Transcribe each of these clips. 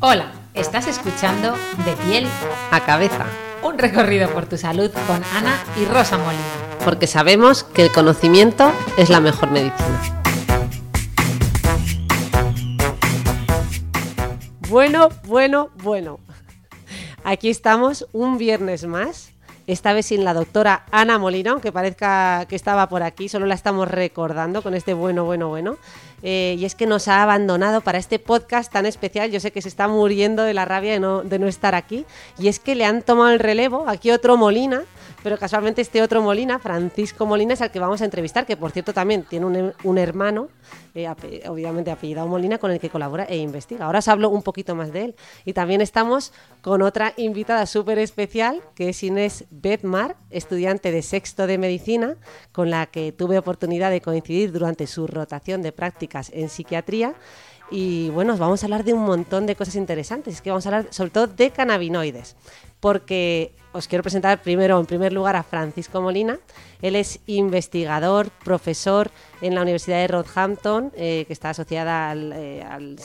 Hola, estás escuchando De piel a cabeza. Un recorrido por tu salud con Ana y Rosa Molina. Porque sabemos que el conocimiento es la mejor medicina. Bueno, bueno, bueno. Aquí estamos un viernes más. Esta vez sin la doctora Ana Molina, aunque parezca que estaba por aquí, solo la estamos recordando con este bueno, bueno, bueno. Eh, y es que nos ha abandonado para este podcast tan especial. Yo sé que se está muriendo de la rabia de no, de no estar aquí. Y es que le han tomado el relevo aquí otro Molina, pero casualmente este otro Molina, Francisco Molina, es al que vamos a entrevistar, que por cierto también tiene un, un hermano, eh, obviamente apellidado Molina, con el que colabora e investiga. Ahora os hablo un poquito más de él. Y también estamos con otra invitada súper especial, que es Inés Bedmar, estudiante de sexto de medicina, con la que tuve oportunidad de coincidir durante su rotación de prácticas en psiquiatría. Y bueno, os vamos a hablar de un montón de cosas interesantes. Es que vamos a hablar sobre todo de cannabinoides. Porque os quiero presentar primero, en primer lugar, a Francisco Molina. Él es investigador, profesor en la Universidad de Rockhampton, eh, que está asociada al, eh, al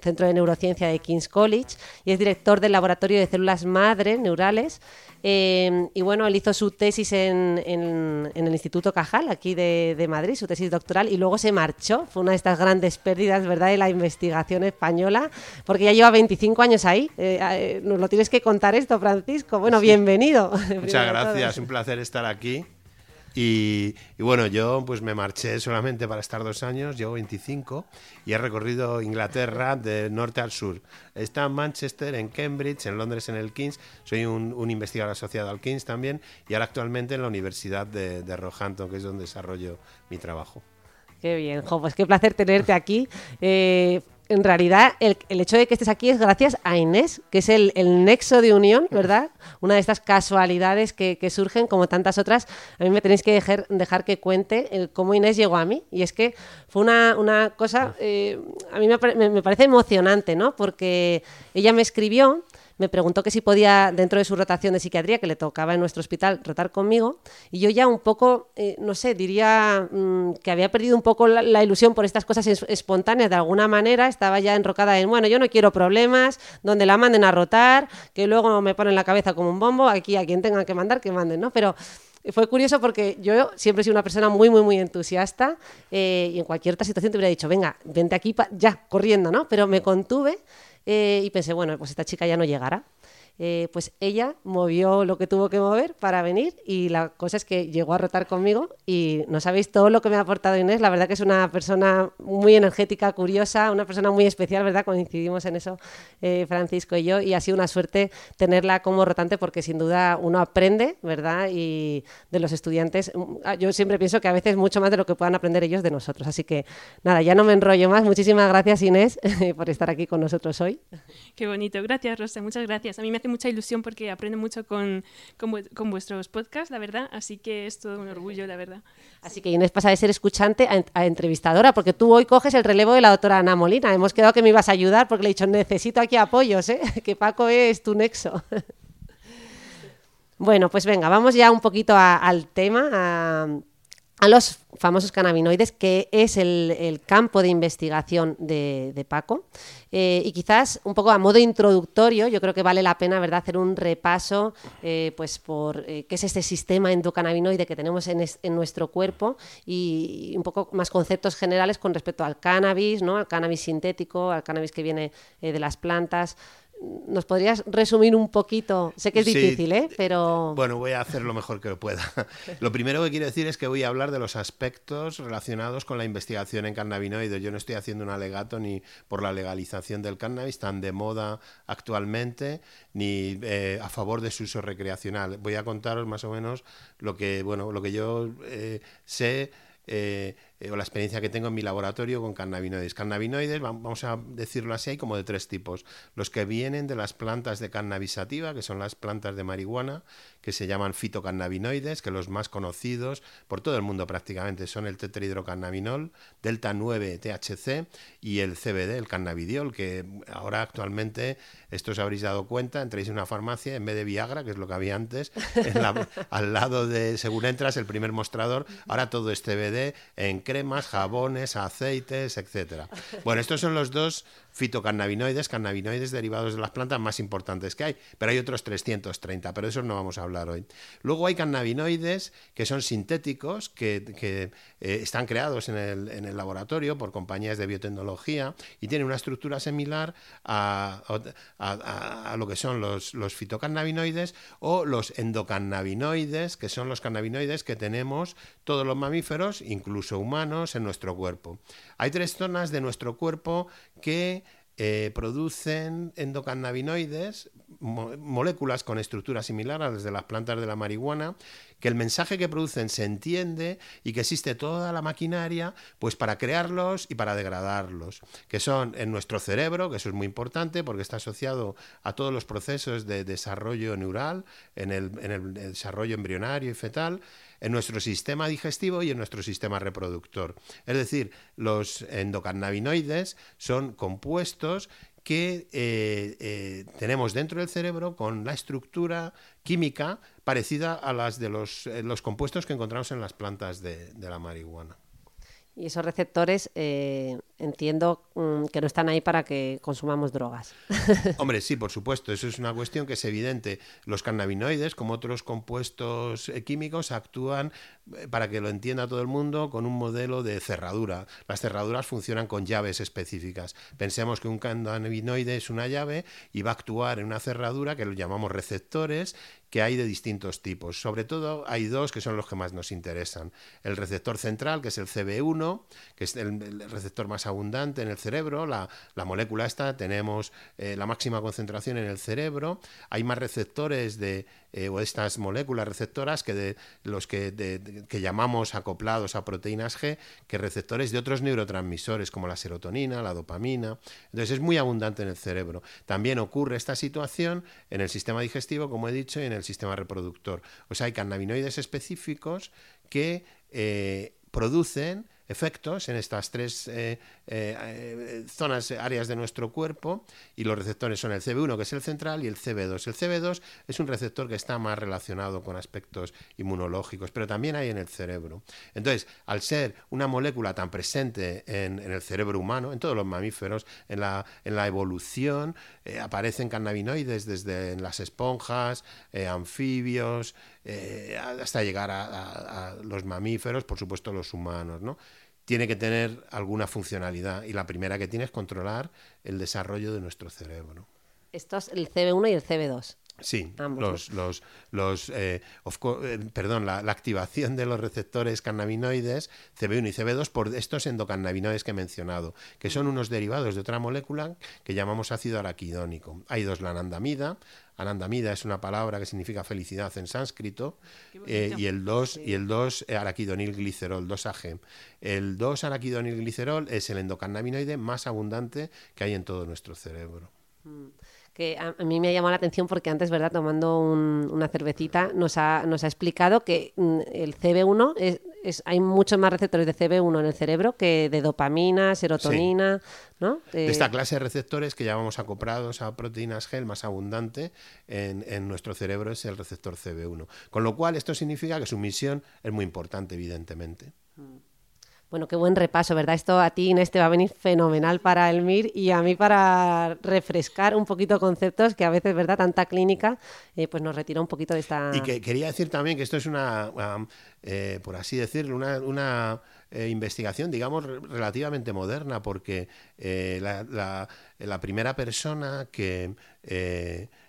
Centro de Neurociencia de King's College, y es director del Laboratorio de Células Madre Neurales. Eh, y bueno, él hizo su tesis en, el Instituto Cajal, aquí de, Madrid, su tesis doctoral, y luego se marchó. Fue una de estas grandes pérdidas, ¿verdad?, de la investigación española, porque ya lleva 25 años ahí. Nos lo tienes que contar esto, Francisco. Bueno, bienvenido. Muchas gracias, un placer estar aquí. Y, y bueno, yo pues me marché solamente para estar dos años, llevo 25 y he recorrido Inglaterra de norte al sur. Está en Manchester, en Cambridge, en Londres, en el King's. Soy un, un investigador asociado al King's también y ahora actualmente en la Universidad de, de Roehampton, que es donde desarrollo mi trabajo. Qué bien, jo, pues qué placer tenerte aquí. Eh, en realidad, el, el hecho de que estés aquí es gracias a Inés, que es el, el nexo de unión, ¿verdad? Una de estas casualidades que, que surgen, como tantas otras. A mí me tenéis que dejar, dejar que cuente cómo Inés llegó a mí. Y es que fue una, una cosa, eh, a mí me, me- me parece emocionante, ¿no? Porque ella me escribió me preguntó que si podía, dentro de su rotación de psiquiatría, que le tocaba en nuestro hospital, rotar conmigo, y yo ya un poco, eh, no sé, diría mm, que había perdido un poco la, ilusión por estas cosas es- espontáneas de alguna manera, estaba ya enrocada en, bueno, yo no quiero problemas, donde la manden a rotar, que luego me ponen la cabeza como un bombo, aquí a quien tengan que mandar, que manden, ¿no? Pero fue curioso porque yo siempre he sido una persona muy, muy, muy entusiasta eh, y en cualquier otra situación te hubiera dicho, venga, vente aquí ya, corriendo, ¿no? Pero me contuve eh, y pensé, bueno, pues esta chica ya no llegará. Eh, pues ella movió lo que tuvo que mover para venir y la cosa es que llegó a rotar conmigo y no sabéis todo lo que me ha aportado Inés, la verdad que es una persona muy energética, curiosa, una persona muy especial, ¿verdad? Coincidimos en eso eh, Francisco y yo y ha sido una suerte tenerla como rotante porque sin duda uno aprende, ¿verdad? Y de los estudiantes, mm, ah, yo siempre pienso que a veces mucho más de lo que puedan aprender ellos de nosotros, así que nada, ya no me enrollo más, muchísimas gracias Inés por estar aquí con nosotros hoy. Qué bonito. Gracias, Rosa. Muchas gracias. A mí me mucha ilusión porque aprendo mucho con, con, vu- con vuestros podcasts, la verdad. Así que es todo un orgullo, la verdad. Así que Inés pasa de ser escuchante a, en- a entrevistadora, porque tú hoy coges el relevo de la doctora Ana Molina. Hemos quedado que me ibas a ayudar porque le he dicho, necesito aquí apoyos, ¿eh? que Paco es tu nexo. bueno, pues venga, vamos ya un poquito al tema, a los famosos cannabinoides, que es el, el campo de investigación de, de Paco. Eh, y quizás un poco a modo introductorio, yo creo que vale la pena ¿verdad? hacer un repaso eh, pues por eh, qué es este sistema endocannabinoide que tenemos en, en nuestro cuerpo y, un poco más conceptos generales con respecto al cannabis, ¿no? al cannabis sintético, al cannabis que viene de las plantas. ¿Nos podrías resumir un poquito? Sé que es Sí, difícil, ¿eh? pero... Bueno, voy a hacer lo mejor que pueda. Lo primero que quiero decir es que voy a hablar de los aspectos relacionados con la investigación en cannabinoides. Yo no estoy haciendo un alegato ni por la legalización del cannabis tan de moda actualmente, ni eh, a favor de su uso recreacional. Voy a contaros más o menos lo que, bueno, lo que yo eh, sé eh, eh, o la experiencia que tengo en mi laboratorio con cannabinoides. Cannabinoides, vamos a decirlo así, hay como de tres tipos. Los que vienen de las plantas de cannabisativa, que son las plantas de marihuana, que se llaman fitocannabinoides, que los más conocidos por todo el mundo prácticamente son el tetrahidrocannabinol, delta 9 THC y el CBD, el cannabidiol, que ahora actualmente, esto os habréis dado cuenta, entréis en una farmacia, en vez de Viagra, que es lo que había antes, al lado de, según entras, el primer mostrador, ahora todo es CBD en cremas, jabones, aceites, etcétera. Bueno, estos son los dos fitocannabinoides, cannabinoides derivados de las plantas más importantes que hay, pero hay otros 330, pero de esos no vamos a hablar hoy. Luego hay cannabinoides que son sintéticos, que, eh, están creados en el, laboratorio por compañías de biotecnología y tienen una estructura similar a, lo que son los, los fitocannabinoides o los endocannabinoides, que son los cannabinoides que tenemos todos los mamíferos, incluso humanos, en nuestro cuerpo. Hay tres zonas de nuestro cuerpo que eh, producen endocannabinoides, moléculas con estructura similar a las de las plantas de la marihuana, que el mensaje que producen se entiende y que existe toda la maquinaria pues para crearlos y para degradarlos, que son en nuestro cerebro, que eso es muy importante porque está asociado a todos los procesos de desarrollo neural, en el desarrollo embrionario y fetal, en nuestro sistema digestivo y en nuestro sistema reproductor. Es decir, los endocannabinoides son compuestos que eh, eh, tenemos dentro del cerebro con la estructura química parecida a las de los, eh, compuestos que encontramos en las plantas de la marihuana. Y esos receptores entiendo mm, que no están ahí para que consumamos drogas. Hombre, sí, por supuesto, eso es una cuestión que es evidente. Los cannabinoides, como otros compuestos químicos, actúan, eh, para que lo entienda todo el mundo, con un modelo de cerradura. Las cerraduras funcionan con llaves específicas. Pensemos que un cannabinoide es una llave y va a actuar en una cerradura que lo llamamos receptores que hay de distintos tipos. Sobre todo hay dos que son los que más nos interesan. El receptor central, que es el CB1, que es el, receptor más abundante en el cerebro. La, molécula esta tenemos eh, la máxima concentración en el cerebro. Hay más receptores de eh, o estas moléculas receptoras que de los que, que llamamos acoplados a proteínas G, que receptores de otros neurotransmisores como la serotonina, la dopamina. Entonces es muy abundante en el cerebro. También ocurre esta situación en el sistema digestivo, como he dicho, y en el sistema reproductor. O sea, hay cannabinoides específicos que eh, producen efectos en estas tres eh, eh, zonas, áreas de nuestro cuerpo, y los receptores son el CB1, que es el central, y el CB2. El CB2 es un receptor que está más relacionado con aspectos inmunológicos, pero también hay en el cerebro. Entonces, al ser una molécula tan presente en, el cerebro humano, en todos los mamíferos, en la, en la evolución, eh, aparecen cannabinoides desde en las esponjas, anfibios, hasta llegar a, a los mamíferos, por supuesto los humanos, ¿no? tiene que tener alguna funcionalidad y la primera que tiene es controlar el desarrollo de nuestro cerebro. Esto es el CB1 y el CB2. Sí, los, los, los eh, eh, perdón, la, activación de los receptores cannabinoides CB1 y CB2 por estos endocannabinoides que he mencionado, que son unos derivados de otra molécula que llamamos ácido araquidónico. Hay dos, la anandamida, Anandamida es una palabra que significa felicidad en sánscrito, eh, y el 2 y el 2 araquidonilglicerol, 2-AG. El 2 araquidonilglicerol es el endocannabinoide más abundante que hay en todo nuestro cerebro. Mm que a, mí me ha llamado la atención porque antes, ¿verdad? Tomando una cervecita, nos ha, nos ha explicado que mm, el CB1 es, hay muchos más receptores de CB1 en el cerebro que de dopamina, serotonina, ¿no? De esta clase de receptores que llamamos acoprados a proteínas gel más abundante en, en nuestro cerebro es el receptor CB1. Con lo cual, esto significa que su misión es muy importante, evidentemente. Mm. Bueno, qué buen repaso, ¿verdad? Esto a ti, Inés, te va a venir fenomenal para el MIR y a mí para refrescar un poquito conceptos que a veces, ¿verdad? Tanta clínica, eh, pues nos retira un poquito de esta... Y que quería decir también que esto es una, eh, por así decirlo, una, eh, investigación, digamos, relativamente moderna, porque la, primera persona que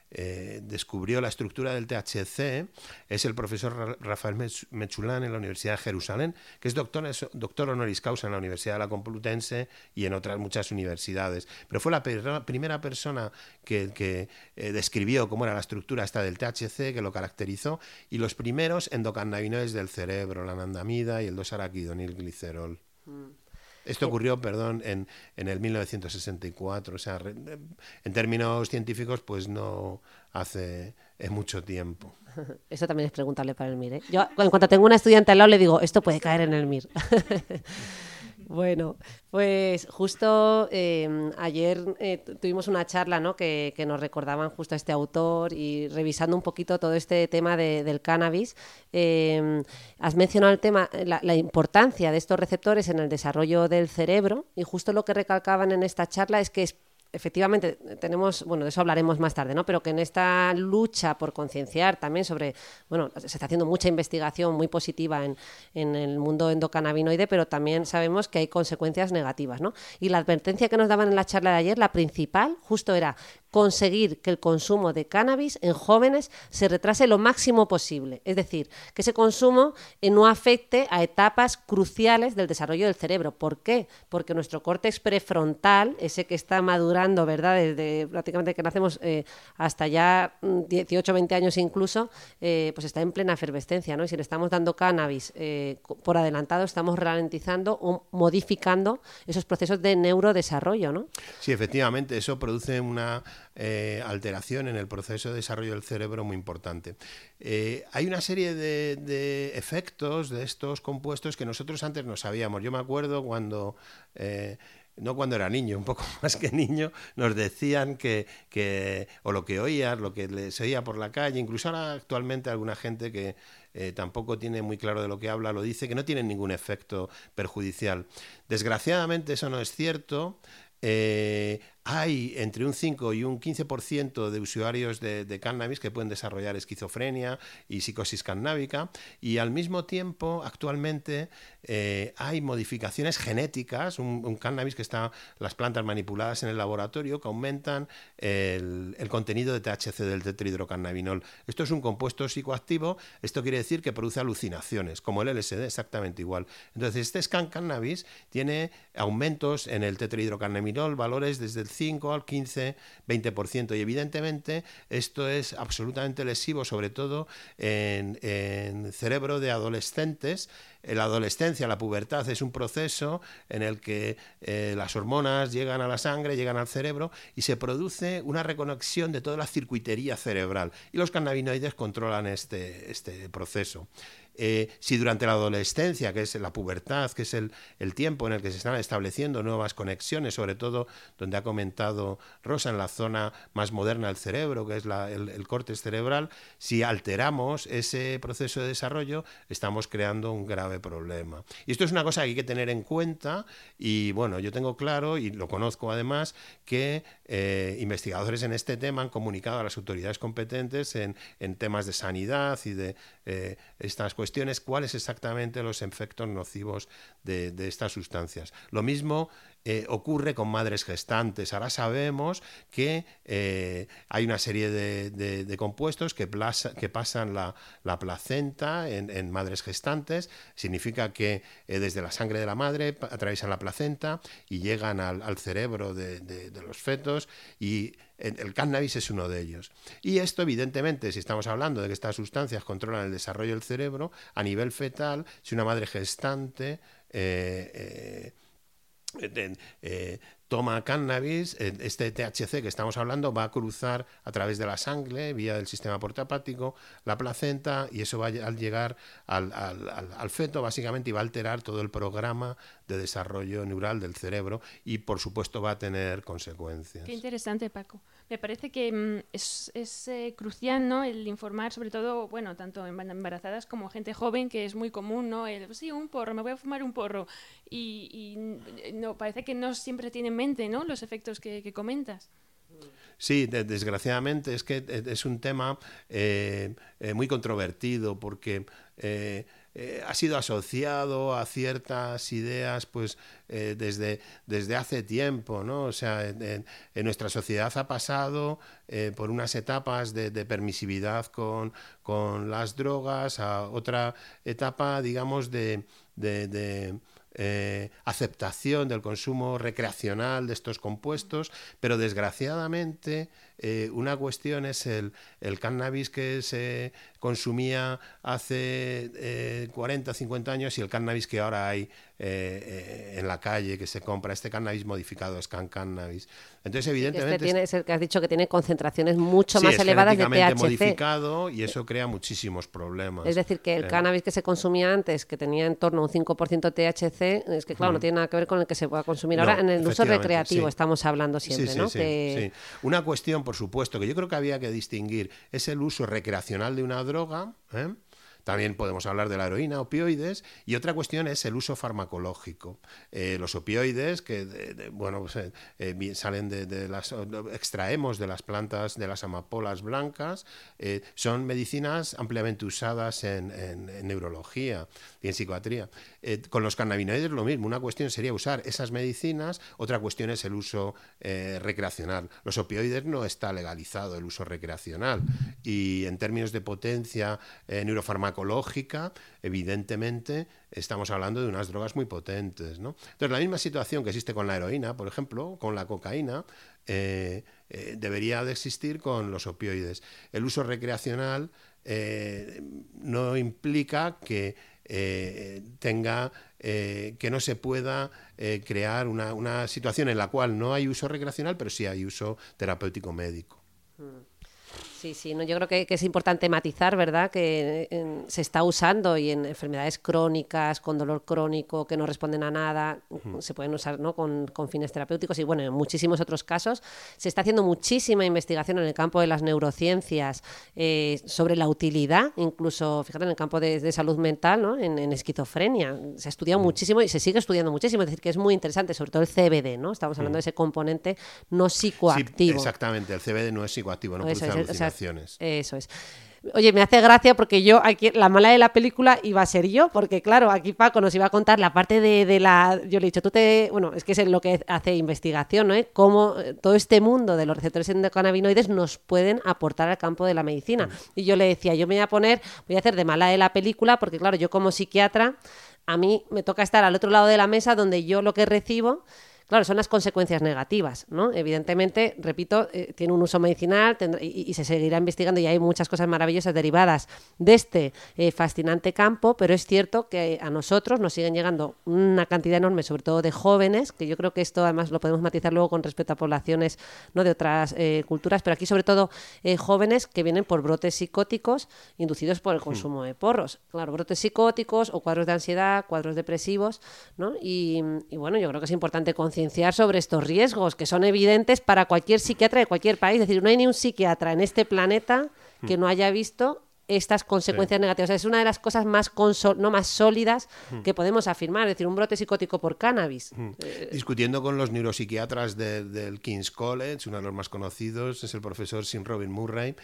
eh, descubrió la estructura del THC es el profesor Rafael Mechulán en la Universidad de Jerusalén, que es doctor, honoris causa en la Universidad de la Complutense y en otras muchas universidades. Pero fue la primera persona que, eh, describió cómo era la estructura esta del THC, que lo caracterizó, y los primeros endocannabinoides del cerebro, la anandamida y el 2-araquidonilglicerol. Mm. Esto ocurrió, perdón, en, en el 1964. O sea, en términos científicos, pues no hace mucho tiempo. Eso también es preguntarle para el MIR. ¿eh? Yo, en cuanto tengo una estudiante al lado, le digo, esto puede caer en el MIR. Bueno, pues justo em, ayer eh, tuvimos una charla ¿no? que, nos recordaban justo a este autor y revisando un poquito todo este tema del cannabis. Em, has mencionado el tema, la, la, importancia de estos receptores en el desarrollo del cerebro y justo lo que recalcaban en esta charla es que es efectivamente tenemos, bueno, de eso hablaremos más tarde, ¿no? Pero que en esta lucha por concienciar también sobre, bueno, se está haciendo mucha investigación muy positiva en, en, el mundo endocannabinoide, pero también sabemos que hay consecuencias negativas, ¿no? Y la advertencia que nos daban en la charla de ayer, la principal, justo era conseguir que el consumo de cannabis en jóvenes se retrase lo máximo posible. Es decir, que ese consumo eh, no afecte a etapas cruciales del desarrollo del cerebro. ¿Por qué? Porque nuestro córtex prefrontal, ese que está madurando, ¿verdad? Desde prácticamente que nacemos eh, hasta ya 18, mm, 20 años incluso, eh, pues está en plena efervescencia, ¿no? Y si le estamos dando cannabis por adelantado, estamos ralentizando o modificando esos procesos de neurodesarrollo, ¿no? Sí, efectivamente, eso produce una eh, alteración en el proceso de desarrollo del cerebro muy importante. Eh, hay una serie de, efectos de estos compuestos que nosotros antes no sabíamos. Yo me acuerdo cuando... Eh, no cuando era niño, un poco más que niño, nos decían que, o lo que oías, lo que se oía por la calle, incluso ahora actualmente alguna gente que tampoco tiene muy claro de lo que habla, lo dice, que no tienen ningún efecto perjudicial. Desgraciadamente eso no es cierto hay entre un 5 y un 15% de usuarios de, cannabis que pueden desarrollar esquizofrenia y psicosis cannábica y al mismo tiempo actualmente eh, hay modificaciones genéticas, un, cannabis que está las plantas manipuladas en el laboratorio que aumentan el, contenido de THC del tetrahidrocannabinol. Esto es un compuesto psicoactivo, esto quiere decir que produce alucinaciones, como el LSD, exactamente igual. Entonces este scan cannabis tiene aumentos en el tetrahidrocannabinol, valores desde el 5 al 15, 20%. Y evidentemente esto es absolutamente lesivo, sobre todo en, cerebro de adolescentes. La adolescencia, la pubertad es un proceso en el que eh, las hormonas llegan a la sangre, llegan al cerebro y se produce una reconexión de toda la circuitería cerebral. Y los cannabinoides controlan este, este proceso. Eh, si durante la adolescencia, que es la pubertad, que es el, tiempo en el que se están estableciendo nuevas conexiones, sobre todo donde ha comentado Rosa, en la zona más moderna del cerebro, que es el, el corte cerebral, si alteramos ese proceso de desarrollo, estamos creando un grave problema. Y esto es una cosa que hay que tener en cuenta y bueno, yo tengo claro y lo conozco además que eh, investigadores en este tema han comunicado a las autoridades competentes en, temas de sanidad y de eh, estas cuestiones cuáles exactamente los efectos nocivos de, de estas sustancias. Lo mismo eh, ocurre con madres gestantes. Ahora sabemos que eh, hay una serie de, compuestos que, pasan la, placenta en, madres gestantes. Significa que eh, desde la sangre de la madre atraviesan la placenta y llegan al, cerebro de, los fetos y el cannabis es uno de ellos. Y esto, evidentemente, si estamos hablando de que estas sustancias controlan el desarrollo del cerebro, a nivel fetal, si una madre gestante toma cannabis, eh, este THC que estamos hablando va a cruzar a través de la sangre, vía del sistema portapático, la placenta, y eso va a llegar al, al, feto básicamente y va a alterar todo el programa de desarrollo neural del cerebro y por supuesto va a tener consecuencias. Qué interesante, Paco. Me parece que mm, es, eh, crucial ¿no? el informar, sobre todo, bueno, tanto embarazadas como gente joven, que es muy común, ¿no? El, sí, un porro, me voy a fumar un porro. Y, no, parece que no siempre tiene en mente ¿no? los efectos que, comentas. Sí, desgraciadamente es que es un tema eh, eh, muy controvertido porque eh, ha sido asociado a ciertas ideas pues eh, desde, desde hace tiempo, ¿no? O sea, en, nuestra sociedad ha pasado por unas etapas de, permisividad con, con, las drogas a otra etapa, digamos, de, de eh, aceptación del consumo recreacional de estos compuestos, pero desgraciadamente eh, una cuestión es el, el, cannabis que se consumía hace 40, eh, 50 años y el cannabis que ahora hay en la calle, que se compra, este cannabis modificado, es can cannabis. Entonces, evidentemente... Este tiene, es el que has dicho que tiene concentraciones mucho más elevadas de THC. modificado y eso crea muchísimos problemas. Es decir, que el cannabis que se consumía antes, que tenía en torno a un 5% THC, es que claro, no tiene nada que ver con el que se pueda consumir ahora en el uso recreativo, estamos hablando siempre, ¿no? Sí, Una cuestión, por supuesto, que yo creo que había que distinguir es el uso recreacional de una droga, ¿eh? También podemos hablar de la heroína, opioides, y otra cuestión es el uso farmacológico. Eh, los opioides, que bueno, pues, eh, eh, salen de, las extraemos de las plantas de las amapolas blancas, son medicinas ampliamente usadas en, neurología y en psiquiatría. con los cannabinoides lo mismo. Una cuestión sería usar esas medicinas, otra cuestión es el uso recreacional. Los opioides no está legalizado el uso recreacional y en términos de potencia neurofarmacológica ecológica, evidentemente estamos hablando de unas drogas muy potentes. ¿no? Entonces, la misma situación que existe con la heroína, por ejemplo, con la cocaína, eh, eh, debería de existir con los opioides. El uso recreacional eh, no implica que tenga que no se pueda crear una, situación en la cual no hay uso recreacional, pero sí hay uso terapéutico médico. Mm. Sí, sí, no, yo creo que, es importante matizar, ¿verdad? Que se está usando y en enfermedades crónicas, con dolor crónico, que no responden a nada, se pueden usar ¿no? con, fines terapéuticos y bueno, en muchísimos otros casos. Se está haciendo muchísima investigación en el campo de las neurociencias eh, sobre la utilidad, incluso, fíjate, en el campo de, salud mental, ¿no? En, esquizofrenia. Se ha estudiado muchísimo y se sigue estudiando muchísimo, es decir, que es muy interesante, sobre todo el CBD, ¿no? Estamos hablando de ese componente no psicoactivo. exactamente, el CBD no es psicoactivo, no produce eso es. Oye, me hace gracia porque yo, aquí, la mala de la película iba a ser yo, porque claro, aquí Paco nos iba a contar la parte de, la. Yo le he dicho, tú te. Bueno, es que es lo que hace investigación, ¿no? ¿Eh? Cómo eh, todo este mundo de los receptores endocannabinoides nos pueden aportar al campo de la medicina. Mm. Y yo le decía, yo me voy a poner, voy a hacer de mala de la película, porque claro, yo como psiquiatra, a mí me toca estar al otro lado de la mesa donde yo lo que recibo Claro, son las consecuencias negativas, ¿no? Evidentemente, repito, eh, tiene un uso medicinal y, se seguirá investigando y hay muchas cosas maravillosas derivadas de este eh, fascinante campo, pero es cierto que a nosotros nos siguen llegando una cantidad enorme, sobre todo de jóvenes, que yo creo que esto además lo podemos matizar luego con respecto a poblaciones ¿no? de otras eh, culturas, pero aquí sobre todo jóvenes que vienen por brotes psicóticos inducidos por el consumo de porros. Claro, brotes psicóticos o cuadros de ansiedad, cuadros depresivos, ¿no? Y, y bueno, yo creo que es importante concienciar concienciar sobre estos riesgos que son evidentes para cualquier psiquiatra de cualquier país. Es decir, no hay ni un psiquiatra en este planeta que no haya visto estas consecuencias negativas. Es una de las cosas más, no más sólidas hmm. que podemos afirmar, es decir, un brote psicótico por cannabis. Hmm. Eh, Discutiendo con los neuropsiquiatras del King's College, uno de los más conocidos es el profesor Sim Robin Murray,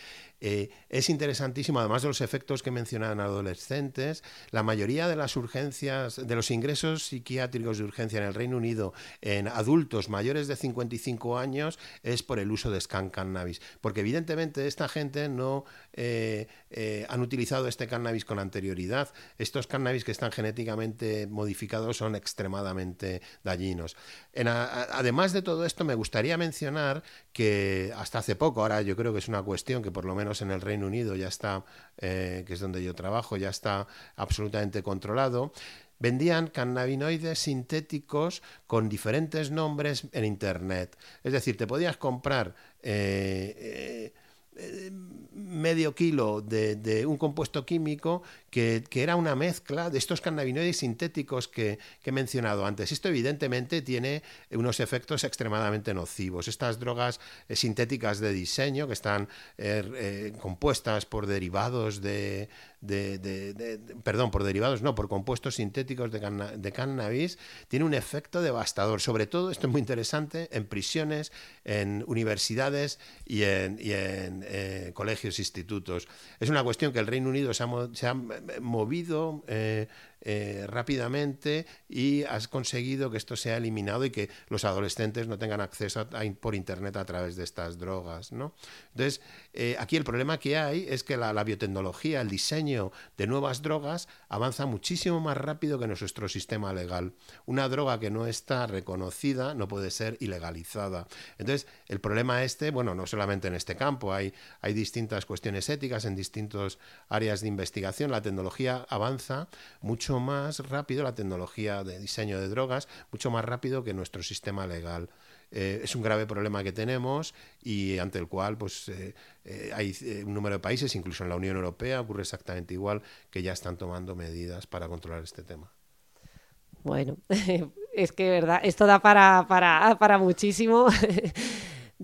eh, es interesantísimo, además de los efectos que mencionaban adolescentes, la mayoría de las urgencias, de los ingresos psiquiátricos de urgencia en el Reino Unido en adultos mayores de 55 años es por el uso de scan cannabis, porque evidentemente esta gente no eh, eh, han utilizado este cannabis con anterioridad. Estos cannabis que están genéticamente modificados son extremadamente dañinos. Además de todo esto, me gustaría mencionar que hasta hace poco, ahora yo creo que es una cuestión que por lo menos en el Reino Unido ya está, eh, que es donde yo trabajo, ya está absolutamente controlado vendían cannabinoides sintéticos con diferentes nombres en Internet. Es decir, te podías comprar eh, medio kilo de, un compuesto químico que, era una mezcla de estos cannabinoides sintéticos que, he mencionado antes. Esto evidentemente tiene unos efectos extremadamente nocivos. Estas drogas eh, sintéticas de diseño que están eh, eh, compuestas por derivados de, de, de- perdón, por derivados, no, por compuestos sintéticos de, de cannabis, tiene un efecto devastador. Sobre todo, esto es muy interesante, en prisiones, en universidades y en, y en, eh, colegios, institutos. Es una cuestión que el Reino Unido se ha, se ha eh, movido eh, eh, rápidamente y has conseguido que esto sea eliminado y que los adolescentes no tengan acceso por internet a través de estas drogas. ¿no? Entonces, eh, aquí el problema que hay es que la, la biotecnología, el diseño de nuevas drogas avanza muchísimo más rápido que nuestro sistema legal. Una droga que no está reconocida no puede ser ilegalizada. Entonces, el problema este, bueno, no solamente en este campo, hay, hay distintas cuestiones éticas en distintas áreas de investigación. La tecnología avanza mucho más rápido, la tecnología de diseño de drogas, mucho más rápido que nuestro sistema legal. Eh, es un grave problema que tenemos y ante el cual pues, eh, eh, hay un número de países, incluso en la Unión Europea, ocurre exactamente igual, que ya están tomando medidas para controlar este tema. Bueno, es que verdad, esto da para, para, para muchísimo.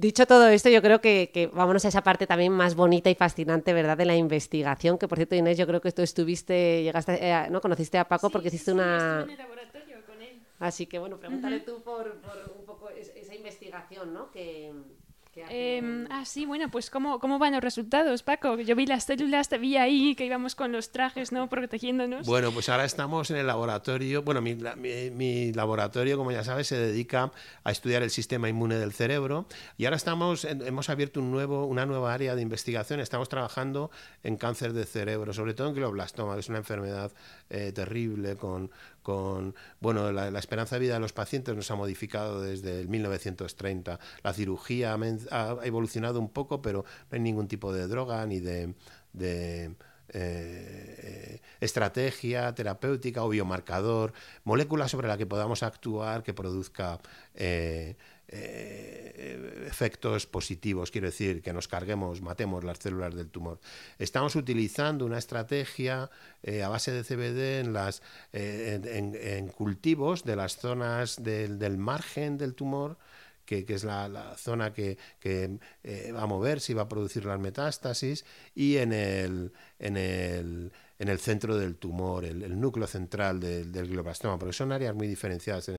Dicho todo esto, yo creo que, que vámonos a esa parte también más bonita y fascinante, ¿verdad? De la investigación, que por cierto, Inés, yo creo que tú estuviste, llegaste, eh, ¿no? Conociste a Paco porque hiciste una... Estuve en el laboratorio con él. Así que bueno, pregúntale tú por, por un poco es- esa investigación, ¿no? Que, Em, ah, sí, bueno, pues ¿cómo, ¿cómo van los resultados, Paco? Yo vi las células, te vi ahí, que íbamos con los trajes, ¿no? Protegiéndonos. Bueno, pues ahora estamos en el laboratorio. Bueno, mi, la- mi- mi laboratorio, como ya sabes, se dedica a estudiar el sistema inmune del cerebro. Y ahora estamos, hemos abierto un nuevo, una nueva área de investigación. Estamos trabajando en cáncer de cerebro, sobre todo en glioblastoma, que es una enfermedad eh, terrible con, con bueno, la, esperanza de vida de los pacientes nos ha modificado desde el 1930. La cirugía ha evolucionado un poco, pero no hay ningún tipo de droga ni de, de, eh, estrategia terapéutica o biomarcador, molécula sobre la que podamos actuar que produzca eh, eh, efectos positivos, quiero decir, que nos carguemos, matemos las células del tumor. Estamos utilizando una estrategia eh, a base de CBD en, las, eh, en, cultivos de las zonas del, del margen del tumor que, que es la, zona que, que, va a moverse y va a producir las metástasis, y en el, en el, en el centro del tumor, el, el núcleo central del, del glioblastoma, porque son áreas muy diferenciadas.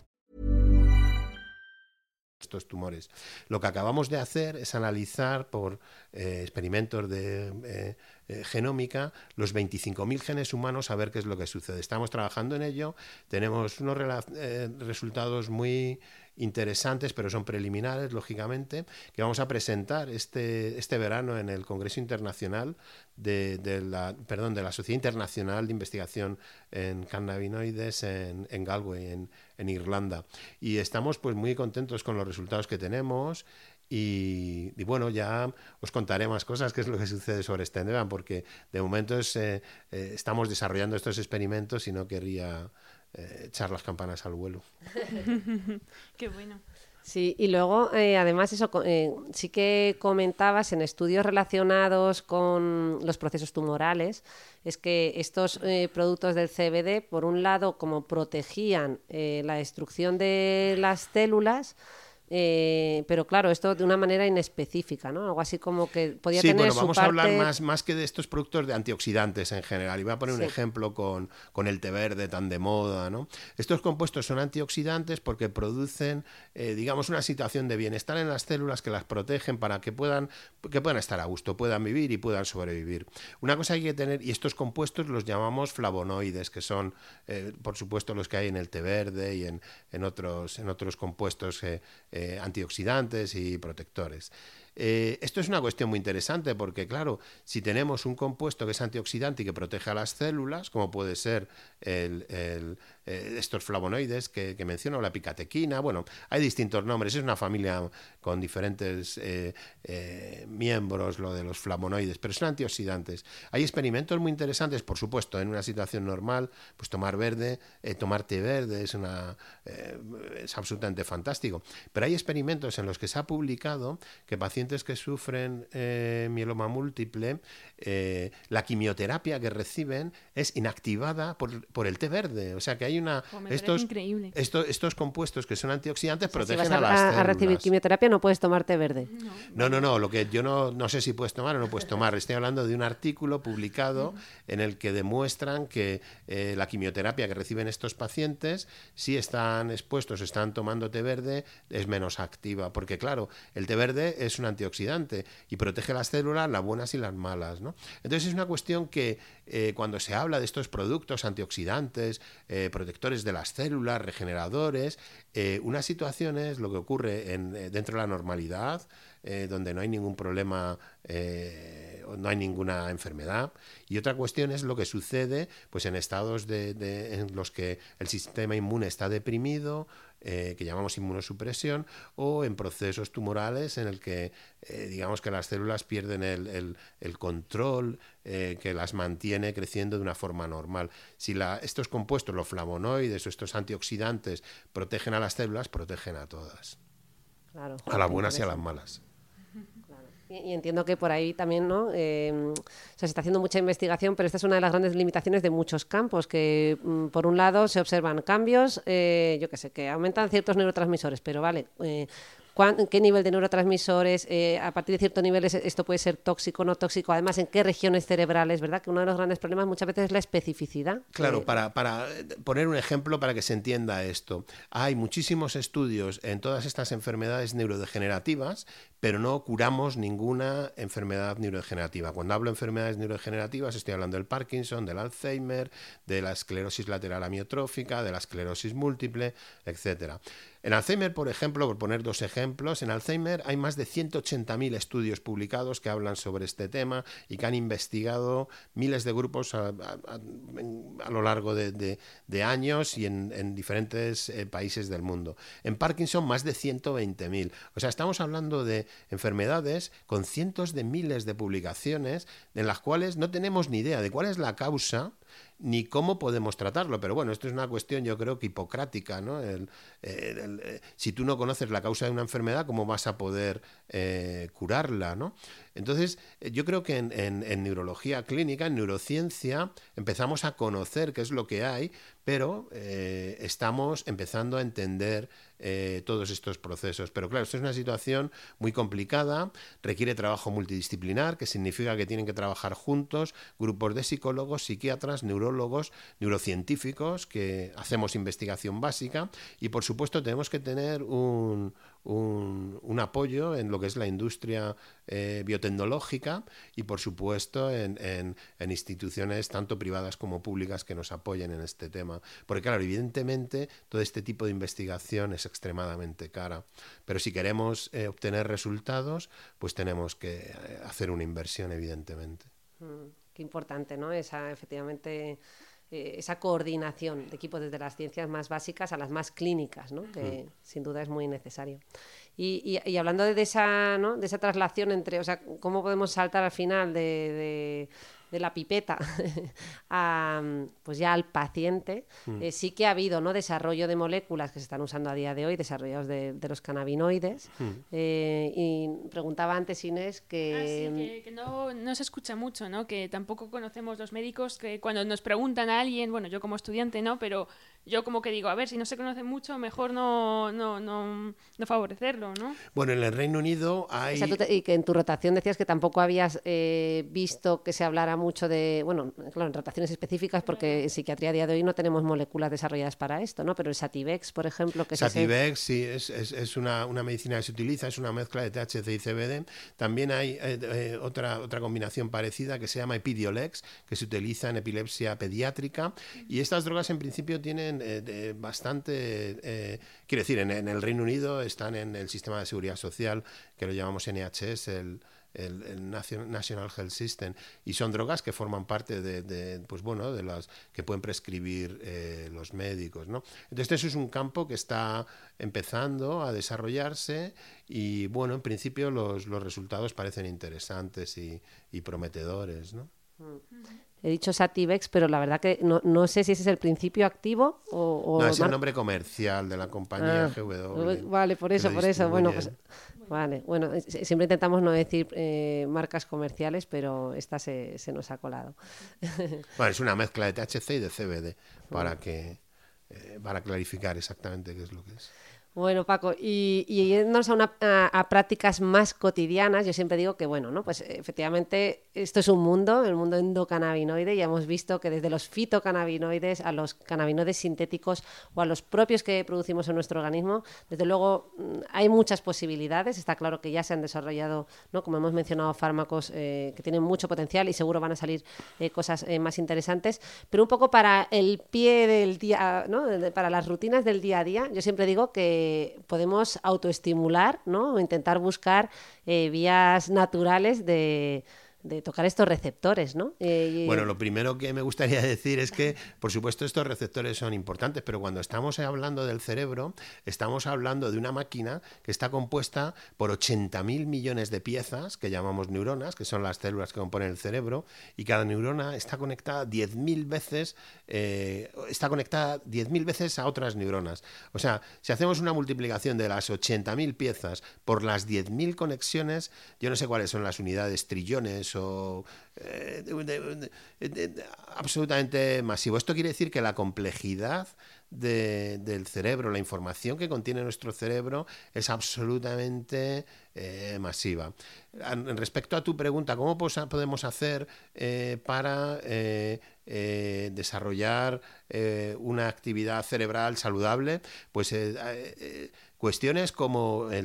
Estos tumores. Lo que acabamos de hacer es analizar por eh, experimentos de eh, eh, genómica los 25.000 genes humanos a ver qué es lo que sucede. Estamos trabajando en ello, tenemos unos resultados muy interesantes, pero son preliminares, lógicamente, que vamos a presentar este, este verano en el Congreso Internacional de, de la, perdón, de la Sociedad Internacional de Investigación en Cannabinoides en, en Galway, en, en Irlanda. Y estamos pues muy contentos con los resultados que tenemos. Y, y bueno, ya os contaré más cosas, qué es lo que sucede sobre Stendevan, porque de momento es, eh, eh, estamos desarrollando estos experimentos y no querría eh, echar las campanas al vuelo. Qué bueno. Sí, y luego, eh, además, eso eh, sí que comentabas en estudios relacionados con los procesos tumorales, es que estos eh, productos del CBD, por un lado, como protegían eh, la destrucción de las células, eh, pero claro, esto de una manera inespecífica, ¿no? Algo así como que podía sí, tener bueno, su vamos a hablar más, más que de estos productos de antioxidantes en general. Y voy a poner un ejemplo con, con el té verde tan de moda. ¿no? Estos compuestos son antioxidantes porque producen, eh, digamos, una situación de bienestar en las células que las protegen para que puedan, que puedan estar a gusto, puedan vivir y puedan sobrevivir. Una cosa hay que tener, y estos compuestos los llamamos flavonoides, que son, eh, por supuesto, los que hay en el té verde y en, en otros, en otros compuestos eh, eh, antioxidantes y protectores. Eh, esto es una cuestión muy interesante porque, claro, si tenemos un compuesto que es antioxidante y que protege a las células, como puede ser el- el, eh, estos flavonoides que, que menciono, la picatequina, bueno, hay distintos nombres, es una familia con diferentes eh, eh, miembros, lo de los flavonoides, pero son antioxidantes. Hay experimentos muy interesantes, por supuesto, en una situación normal, pues tomar verde, tomar té verde es, una, es absolutamente fantástico, pero hay experimentos en los que se ha publicado que pacientes que sufren mieloma múltiple, la quimioterapia que reciben es inactivada por, por el té verde. O sea que hay estos, increíble. esto- estos compuestos que son antioxidantes O sea, si protegen vas a, a las a- a células. recibir quimioterapia no puedes tomarte verde. No, no, no, lo que yo no, no sé si puedes tomar o no puedes tomar. Estoy hablando de un artículo publicado en el que demuestran que eh, la quimioterapia que reciben estos pacientes, si están expuestos, están tomando té verde, es menos activa. Porque claro, el té verde es un antioxidante y protege las células, las buenas y las malas. ¿no? Entonces es una cuestión que eh, cuando se habla de estos productos antioxidantes, eh, protectores de las células, regeneradores, eh, una situación es lo que ocurre en, eh, dentro de la normalidad, eh, donde no hay ningún problema, eh, no hay ninguna enfermedad. Y otra cuestión es lo que sucede pues, en estados de, de- en los que el sistema inmune está deprimido, eh, que llamamos inmunosupresión, o en procesos tumorales en el que eh, digamos que las células pierden el, el- el control eh, que las mantiene creciendo de una forma normal. Si la- estos compuestos, los flavonoides o estos antioxidantes, protegen a las células, protegen a todas, Claro. a las buenas y a las malas. Y, entiendo que por ahí también, ¿no? Eh, o sea, se está haciendo mucha investigación, pero esta es una de las grandes limitaciones de muchos campos, que mm, por un lado se observan cambios, eh, yo qué sé, que aumentan ciertos neurotransmisores, pero vale, eh, ¿cuán- ¿qué nivel de neurotransmisores? Eh, a partir de cierto nivel es- esto puede ser tóxico, no tóxico, además en qué regiones cerebrales, ¿verdad? Que uno de los grandes problemas muchas veces es la especificidad. Claro, que- para, para poner un ejemplo para que se entienda esto. Hay muchísimos estudios en todas estas enfermedades neurodegenerativas, pero no curamos ninguna enfermedad neurodegenerativa. Cuando hablo de enfermedades neurodegenerativas estoy hablando del Parkinson, del Alzheimer, de la esclerosis lateral amiotrófica, de la esclerosis múltiple, etcétera. En Alzheimer, por ejemplo, por poner dos ejemplos, en Alzheimer hay más de 180.000 estudios publicados que hablan sobre este tema y que han investigado miles de grupos a, lo largo de, años y en, en diferentes eh, países del mundo. En Parkinson, más de 120.000. O sea, estamos hablando de enfermedades con cientos de miles de publicaciones en las cuales no tenemos ni idea de cuál es la causa ni cómo podemos tratarlo. Pero bueno, esto es una cuestión yo creo que hipocrática, ¿no? El- el- eh, si tú no conoces la causa de una enfermedad, ¿cómo vas a poder eh, curarla, ¿no? Entonces, eh, yo creo que en, neurología clínica, en neurociencia, empezamos a conocer qué es lo que hay, pero eh, estamos empezando a entender eh, todos estos procesos. Pero claro, esto es una situación muy complicada, requiere trabajo multidisciplinar, que significa que tienen que trabajar juntos grupos de psicólogos, psiquiatras, neurólogos, neurocientíficos, que hacemos investigación básica y por supuesto tenemos que tener un, un, un apoyo en lo que es la industria eh, biotecnológica y por supuesto en, en- instituciones tanto privadas como públicas que nos apoyen en este tema. Porque claro, evidentemente todo este tipo de investigación es extremadamente cara, pero si queremos eh, obtener resultados, pues tenemos que eh, hacer una inversión evidentemente. Mm, Qué importante, ¿no? Esa, efectivamente, eh, esa coordinación de equipos desde las ciencias más básicas a las más clínicas, ¿no? Que sin duda es muy necesario. Y, y- y hablando de esa, ¿no? de esa traslación entre, o sea, cómo podemos saltar al final de, de- de la pipeta a, pues ya al paciente, Mm. eh, sí que ha habido ¿no? desarrollo de moléculas que se están usando a día de hoy, desarrollados de, de los cannabinoides. Mm. Eh, y preguntaba antes Inés Ah, que... sí, que, que no, no se escucha mucho, ¿no? Que tampoco conocemos los médicos que cuando nos preguntan a alguien, bueno, yo como estudiante no, pero yo como que digo, a ver, si no se conoce mucho, mejor no, no, no, no favorecerlo, ¿no? Bueno, en el Reino Unido O hay... sea, tú te- y que en tu rotación decías que tampoco habías eh, visto que se hablara mucho de, bueno, claro, en rotaciones específicas, porque en psiquiatría a día de hoy no tenemos moléculas desarrolladas para esto, ¿no? Pero el Sativex, por ejemplo, que es Sativex, sí, es, es- es una, una medicina que se utiliza, es una mezcla de THC y CBD. También hay eh, eh, otra, otra combinación parecida que se llama Epidiolex, que se utiliza en epilepsia pediátrica. Y estas drogas en principio tienen eh, de- bastante, eh, quiero decir, en, en el Reino Unido están en el sistema de seguridad social, que lo llamamos NHS, el, el, el Nation- National Health System y son drogas que forman parte de, de, pues bueno de las que pueden prescribir eh, los médicos ¿no? entonces eso es un campo que está empezando a desarrollarse y bueno en principio los, los resultados parecen interesantes y, y prometedores ¿no? He dicho Sativex, pero la verdad que no, no sé si ese es el principio activo o... o no, es el nombre comercial de la compañía Ah, GW Vale, por eso, por eso. Bueno, pues, vale. Bueno, siempre intentamos no decir eh, marcas comerciales, pero esta se, se nos ha colado. Bueno, es una mezcla de THC y de CBD para que eh, para clarificar exactamente qué es lo que es. Bueno, Paco, y, y yéndonos a, una- a- prácticas más cotidianas, yo siempre digo que, bueno, ¿no? Pues efectivamente esto es un mundo, el mundo endocannabinoide, y hemos visto que desde los fitocannabinoides a los cannabinoides sintéticos o a los propios que producimos en nuestro organismo, desde luego mm, hay muchas posibilidades, está claro que ya se han desarrollado, ¿no? Como hemos mencionado, fármacos eh, que tienen mucho potencial y seguro van a salir eh, cosas eh, más interesantes, pero un poco para el pie del día, ¿no? Para las rutinas del día a día, yo siempre digo que podemos autoestimular, ¿no? O intentar buscar eh, vías naturales de, de tocar estos receptores, ¿no? Eh, Bueno, lo primero que me gustaría decir es que, por supuesto, estos receptores son importantes, pero cuando estamos hablando del cerebro, estamos hablando de una máquina que está compuesta por 80.000 millones de piezas, que llamamos neuronas, que son las células que componen el cerebro, y cada neurona está conectada 10.000 veces, eh, está conectada 10.000 veces a otras neuronas. O sea, si hacemos una multiplicación de las 80.000 piezas por las 10.000 conexiones, yo no sé cuáles son las unidades, trillones eh, de- de- absolutamente masivo. Esto quiere decir que la complejidad de- del cerebro, la información que contiene nuestro cerebro es absolutamente eh, masiva. Respecto a tu pregunta, ¿cómo podemos hacer eh, para desarrollar una actividad cerebral saludable? Pues cuestiones como eh,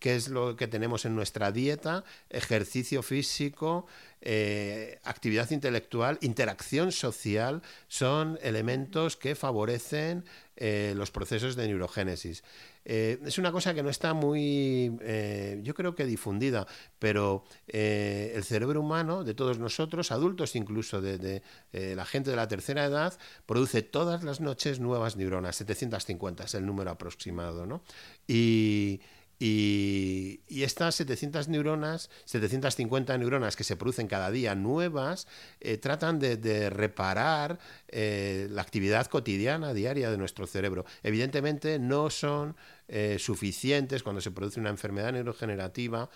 qué es lo que tenemos en nuestra dieta, ejercicio físico, eh, actividad intelectual, interacción social, son elementos que favorecen eh, los procesos de neurogénesis. Eh, es una cosa que no está muy, eh, yo creo que difundida, pero eh, el cerebro humano, de todos nosotros, adultos incluso, de, de, la gente de la tercera edad, produce todas las noches nuevas neuronas, 750 es el número aproximado, ¿no? Y, y, estas 700 neuronas, 750 neuronas que se producen cada día nuevas, eh, tratan de, reparar eh, la actividad cotidiana, diaria de nuestro cerebro. Evidentemente no son eh, suficientes cuando se produce una enfermedad neurogenerativa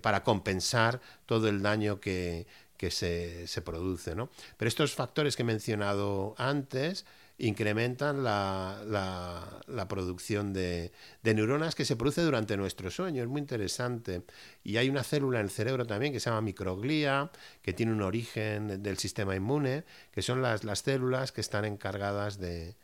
para compensar todo el daño que, que se, se produce. ¿no? Pero estos factores que he mencionado antes incrementan la, la- producción de, neuronas que se produce durante nuestro sueño. Es muy interesante. Y hay una célula en el cerebro también que se llama microglía, que tiene un origen del sistema inmune, que son las, las células que están encargadas de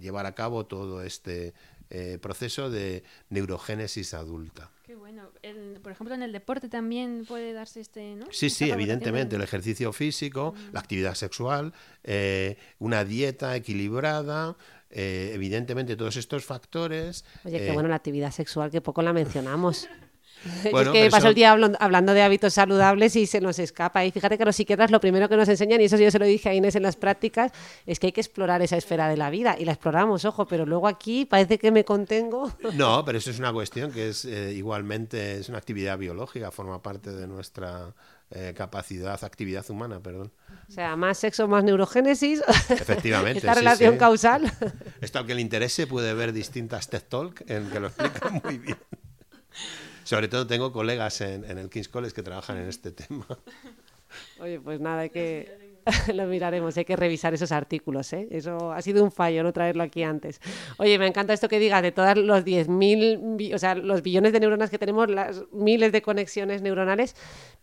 llevar a cabo todo este eh, proceso de neurogénesis adulta. Qué bueno. El- por ejemplo, en el deporte también puede darse este, ¿no? Sí, Esta sí, evidentemente, de- el ejercicio físico, la actividad sexual, eh, una dieta equilibrada, eh, evidentemente todos estos factores. Oye, qué eh, bueno la actividad sexual, que poco la mencionamos. Bueno, es que paso eso- el día hablando de hábitos saludables y se nos escapa. Y fíjate que los psiquiatras lo primero que nos enseñan, y eso yo se lo dije a Inés en las prácticas, es que hay que explorar esa esfera de la vida. Y la exploramos, ojo, pero luego aquí parece que me contengo. No, pero eso es una cuestión que es eh, igualmente es una actividad biológica, forma parte de nuestra eh, capacidad, actividad humana, perdón. O sea, más sexo, más neurogénesis. Efectivamente. Esta sí, relación sí. causal. Esto al que le interese puede ver distintas TED Talk en que lo explican muy bien. Sobre todo tengo colegas en, en el King's College que trabajan en este tema. Oye, pues nada, hay que lo miraremos, hay que revisar esos artículos, ¿eh? Eso ha sido un fallo no traerlo aquí antes. Oye, me encanta esto que digas de todos los 10.000, bi- o sea, los billones de neuronas que tenemos, las miles de conexiones neuronales,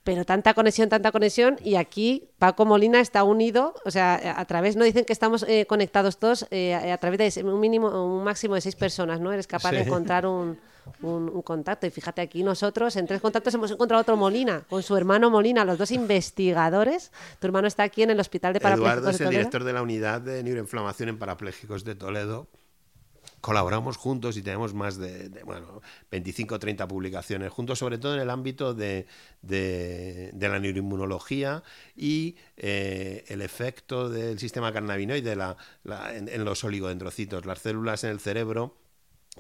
pero tanta conexión, tanta conexión, y aquí Paco Molina está unido, o sea, a través, no dicen que estamos eh, conectados todos eh, a través de un mínimo, un máximo de seis personas, ¿no? Eres capaz de encontrar un, un- un contacto. Y fíjate, aquí nosotros en tres contactos hemos encontrado otro Molina, con su hermano Molina, los dos investigadores. Tu hermano está aquí en el Hospital de Parapléjicos Eduardo es el director de la unidad de neuroinflamación en parapléjicos de Toledo. Colaboramos juntos y tenemos más de, de, bueno, 25 o 30 publicaciones juntos, sobre todo en el ámbito de, de- de la neuroinmunología y eh, el efecto del sistema cannabinoide la- la- en, en los oligodendrocitos, las células en el cerebro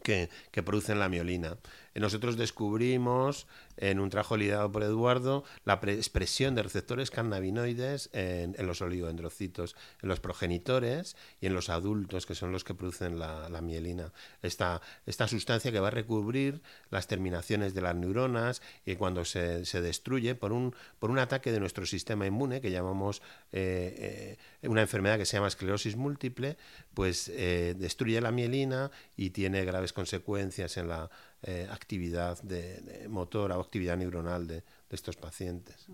que, que producen la miolina. Nosotros descubrimos en un trabajo liderado por Eduardo la pre- expresión de receptores cannabinoides en, los oligodendrocitos, en los progenitores y en los adultos, que son los que producen la, mielina. Esta, esta sustancia que va a recubrir las terminaciones de las neuronas y cuando se, se destruye por un, por un ataque de nuestro sistema inmune, que llamamos eh, eh, una enfermedad que se llama esclerosis múltiple, pues eh, destruye la mielina y tiene graves consecuencias en la eh, actividad de, de motora o actividad neuronal de, de estos pacientes.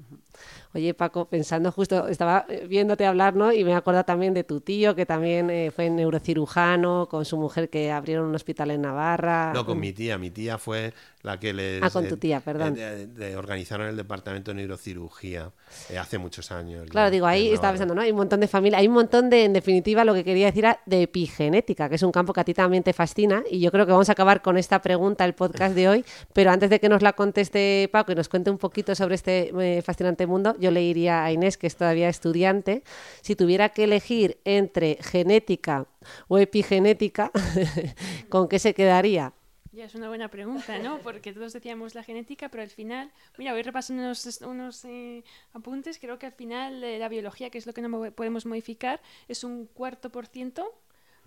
Oye, Paco, pensando justo, estaba eh, viéndote hablar, ¿no? Y me acuerdo también de tu tío, que también eh, fue neurocirujano, con su mujer que abrieron un hospital en Navarra. No, con mi tía. Mi tía fue la que les... Ah, con tu tía, perdón. eh, de- organizaron el departamento de neurocirugía hace muchos años. ya, Claro, digo, ahí estaba pensando, ¿no? Hay un montón de familia, hay un montón de, en definitiva, lo que quería decir era de epigenética, que es un campo que a ti también te fascina, y yo creo que vamos a acabar con esta pregunta, el podcast de hoy, pero antes de que nos la conteste Paco y nos cuente un poquito sobre este eh, fascinante mundo, yo le diría a Inés, que es todavía estudiante, si tuviera que elegir entre genética o epigenética, ¿con qué se quedaría? Ya es una buena pregunta, ¿no? Porque todos decíamos la genética, pero al final, mira, voy repasando unos, unos eh, apuntes, creo que al final eh, la biología, que es lo que no mo- podemos modificar, es un cuarto por ciento,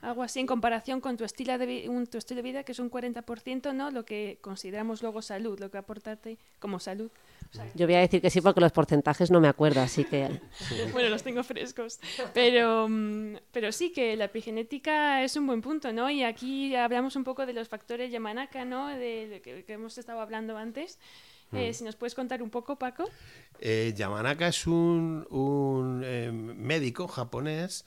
algo así en comparación con tu estilo de, un- tu estilo de vida, que es un 40%, ¿no? Lo que consideramos luego salud, lo que aportarte como salud. O sea, Yo voy a decir que sí porque los porcentajes no me acuerdo, así que... bueno, los tengo frescos. Pero, mm, pero sí que la epigenética es un buen punto, ¿no? Y aquí hablamos un poco de los factores Yamanaka, ¿no? De, de que, que hemos estado hablando antes. Eh, Si nos puedes contar un poco, Paco. Eh, Yamanaka es un, un, eh, médico japonés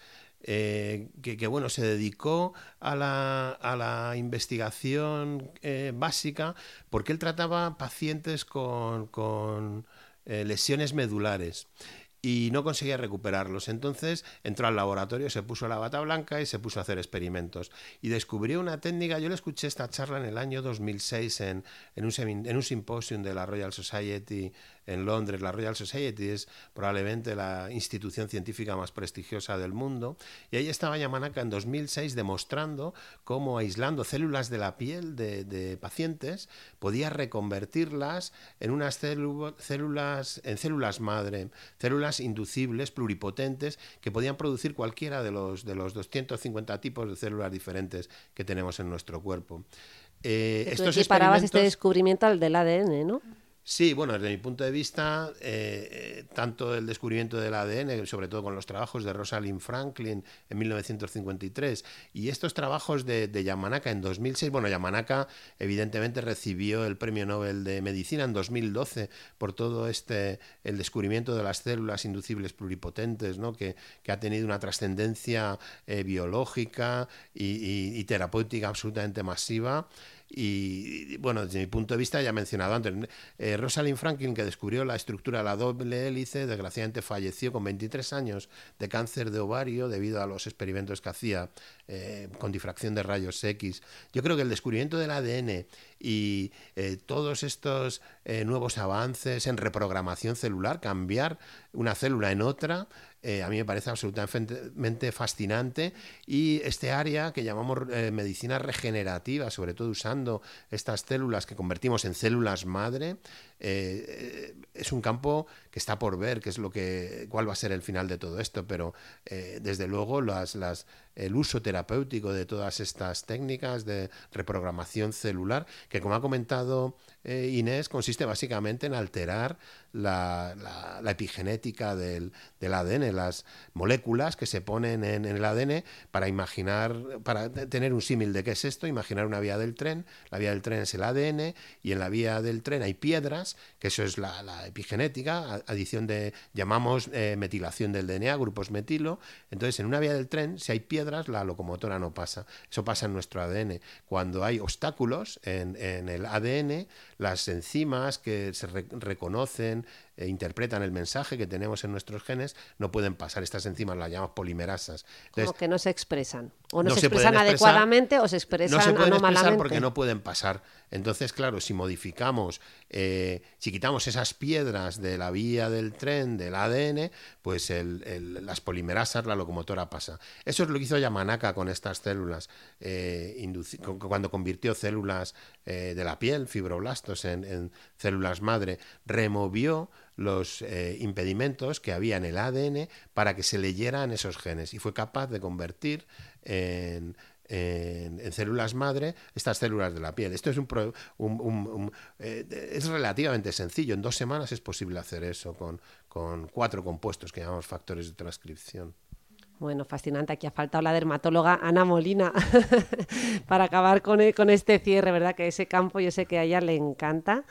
eh, que, bueno, se dedicó a la, a la investigación eh, básica porque él trataba pacientes con, con eh, lesiones medulares y no conseguía recuperarlos. Entonces entró al laboratorio, se puso la bata blanca y se puso a hacer experimentos. Y descubrió una técnica, yo le escuché esta charla en el año 2006 en, en, un, en un de la Royal Society en Londres. La Royal Society es probablemente la institución científica más prestigiosa del mundo. Y ahí estaba Yamanaka en 2006 demostrando cómo aislando células de la piel de, de pacientes podía reconvertirlas en unas células, en células madre, células inducibles, pluripotentes, que podían producir cualquiera de los, de los 250 tipos de células diferentes que tenemos en nuestro cuerpo. Eh, estos equiparabas este descubrimiento al del ADN, ¿no? Sí, bueno, desde mi punto de vista, eh, tanto el descubrimiento del ADN, sobre todo con los trabajos de Rosalind Franklin en 1953, y estos trabajos de, Yamanaka en 2006, bueno, Yamanaka evidentemente recibió el Premio Nobel de Medicina en 2012 por todo este, el descubrimiento de las células inducibles pluripotentes, ¿no? que, que ha tenido una trascendencia eh, biológica y terapéutica absolutamente masiva. Y bueno, desde mi punto de vista, ya he mencionado antes, eh, Rosalind Franklin, que descubrió la estructura de la doble hélice, desgraciadamente falleció con 23 años de cáncer de ovario debido a los experimentos que hacía eh, con difracción de rayos X. Yo creo que el descubrimiento del ADN y eh, todos estos nuevos avances en reprogramación celular, cambiar una célula en otra, eh, a mí me parece absolutamente fascinante. Y este área que llamamos eh, medicina regenerativa, sobre todo usando estas células que convertimos en células madre, eh, es un campo que está por ver, qué es lo que, cuál va a ser el final de todo esto, pero desde luego las, las, el uso terapéutico de todas estas técnicas de reprogramación celular, que como ha comentado eh, Inés, consiste básicamente en alterar la, epigenética del, ADN, las moléculas que se ponen en, el ADN para imaginar, para tener un símil de qué es esto, imaginar una vía del tren, la vía del tren es el ADN y en la vía del tren hay piedras, que eso es la, epigenética, adición de, llamamos eh, metilación del DNA, grupos metilo, entonces en una vía del tren, si hay piedras, la locomotora no pasa, eso pasa en nuestro ADN. Cuando hay obstáculos en, en el ADN, las enzimas que se reconocen e interpretan el mensaje que tenemos en nuestros genes, no pueden pasar. Estas enzimas las llamamos polimerasas. Como que no se expresan. O no, se, expresan adecuadamente o se expresan no se pueden expresar porque no pueden pasar. Entonces, claro, si modificamos, eh, si quitamos esas piedras de la vía del tren, del ADN, pues las polimerasas, la locomotora pasa. Eso es lo que hizo Yamanaka con estas células, eh, cuando convirtió células eh, de la piel, fibroblastos, en células madre, removió los eh, impedimentos que había en el ADN para que se leyeran esos genes y fue capaz de convertir en, células madre estas células de la piel. Esto es, un, eh, es relativamente sencillo. En dos semanas es posible hacer eso con, con cuatro compuestos que llamamos factores de transcripción. Bueno, fascinante. Aquí ha faltado la dermatóloga Ana Molina para acabar con, e, con este cierre, ¿verdad? Que ese campo yo sé que a ella le encanta.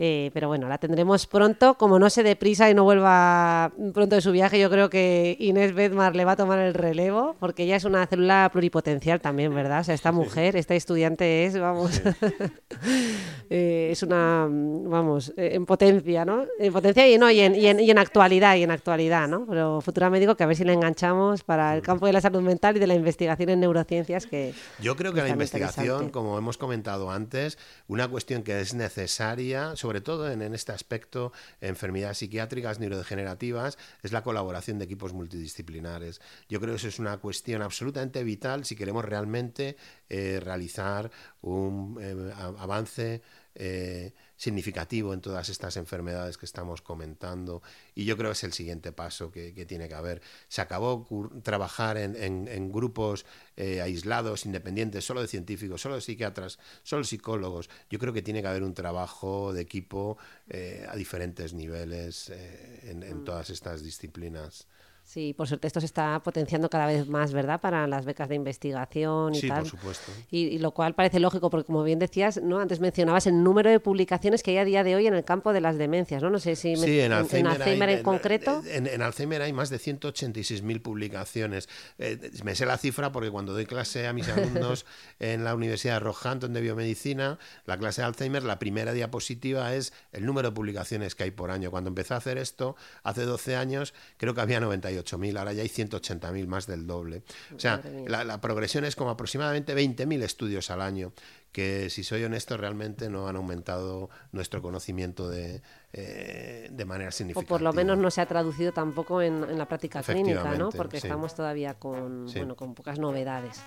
Eh, pero bueno, la tendremos pronto. Como no se deprisa y no vuelva pronto de su viaje, yo creo que Inés Bedmar le va a tomar el relevo, porque ella es una célula pluripotencial también, ¿verdad? O sea, esta mujer, esta estudiante es, vamos, eh, es una, vamos, eh, en potencia, ¿no? En potencia y, no, y, en, y, en, y en actualidad, y en actualidad, ¿no? Pero futuramente digo que a ver si la enganchamos para el campo de la salud mental y de la investigación en neurociencias que... Yo creo que la investigación, como hemos comentado antes, una cuestión que es necesaria, sobre todo en, este aspecto, enfermedades psiquiátricas, neurodegenerativas, es la colaboración de equipos multidisciplinares. Yo creo que eso es una cuestión absolutamente vital si queremos realmente eh, realizar un eh, avance eh, significativo en todas estas enfermedades que estamos comentando. Y yo creo que es el siguiente paso que, tiene que haber. Se acabó trabajar en, grupos eh, aislados, independientes, solo de científicos, solo de psiquiatras, solo psicólogos. Yo creo que tiene que haber un trabajo de equipo eh, a diferentes niveles en, en mm. todas estas disciplinas. Sí, por suerte esto se está potenciando cada vez más, ¿verdad? Para las becas de investigación y sí, tal. por supuesto. Y, lo cual parece lógico, porque como bien decías, ¿no? Antes mencionabas el número de publicaciones que hay a día de hoy en el campo de las demencias, ¿no? No sé si en, Alzheimer, en, concreto. En, Alzheimer hay más de 186.000 publicaciones. Eh, me sé la cifra porque cuando doy clase a mis alumnos en la Universidad de Roehampton de Biomedicina, la clase de Alzheimer, la primera diapositiva es el número de publicaciones que hay por año. Cuando empecé a hacer esto, hace 12 años, creo que había 98 ahora ya hay 180.000, más del doble. O sea, la, la, progresión es como aproximadamente 20.000 estudios al año, que si soy honesto realmente no han aumentado nuestro conocimiento de, eh, de manera significativa. O por lo menos no se ha traducido tampoco en, la práctica clínica, ¿no? Porque estamos todavía con, bueno, con pocas novedades.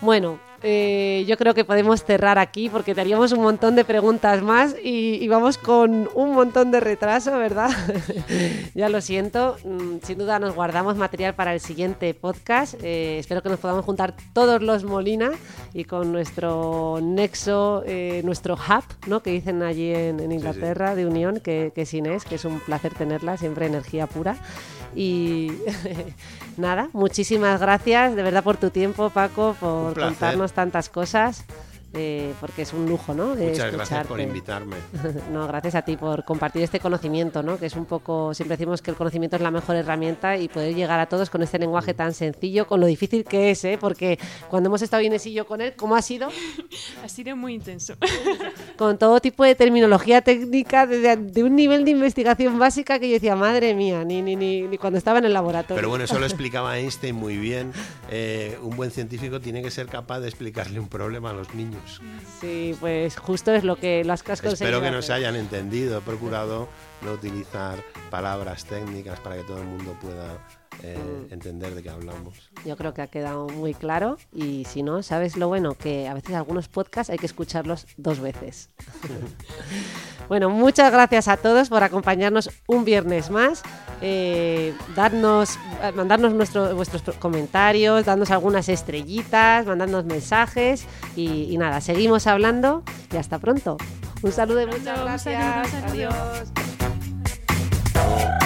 Bueno, eh, yo creo que podemos cerrar aquí porque teníamos un montón de preguntas más y, vamos con un montón de retraso, ¿verdad? ya lo siento. Mm, sin duda nos guardamos material para el siguiente podcast. Eh, espero que nos podamos juntar todos los Molina y con nuestro nexo, eh, nuestro hub, ¿no? Que dicen allí en, Inglaterra de unión, que, que es Inés, que es un placer tenerla, siempre energía pura. Y nada, muchísimas gracias de verdad por tu tiempo, Paco, por contarnos tantas cosas. Eh, porque es un lujo, ¿no? De Muchas gracias por invitarme. no, gracias a ti por compartir este conocimiento, ¿no? Que es un poco, siempre decimos que el conocimiento es la mejor herramienta y poder llegar a todos con este lenguaje tan sencillo, con lo difícil que es, ¿eh? Porque cuando hemos estado Inés y yo con él, ¿cómo ha sido? ha sido muy intenso. con todo tipo de terminología técnica, de, un nivel de investigación básica que yo decía, madre mía, ni, ni, ni, ni cuando estaba en el laboratorio. Pero bueno, eso lo explicaba Einstein muy bien. Eh, un buen científico tiene que ser capaz de explicarle un problema a los niños. Sí, pues justo es lo que las conseguido. Espero que nos hayan entendido. He procurado no utilizar palabras técnicas para que todo el mundo pueda eh, Mm. entender de qué hablamos. Yo creo que ha quedado muy claro y si no, ¿sabes lo bueno? Que a veces algunos podcasts hay que escucharlos dos veces. bueno, muchas gracias a todos por acompañarnos un viernes más. Eh, darnos, eh, mandarnos nuestro- vuestros comentarios, darnos algunas estrellitas, mandarnos mensajes y, y nada, seguimos hablando y hasta pronto. Un saludo y muchas Un saludo, un gracias. saludo. Adiós.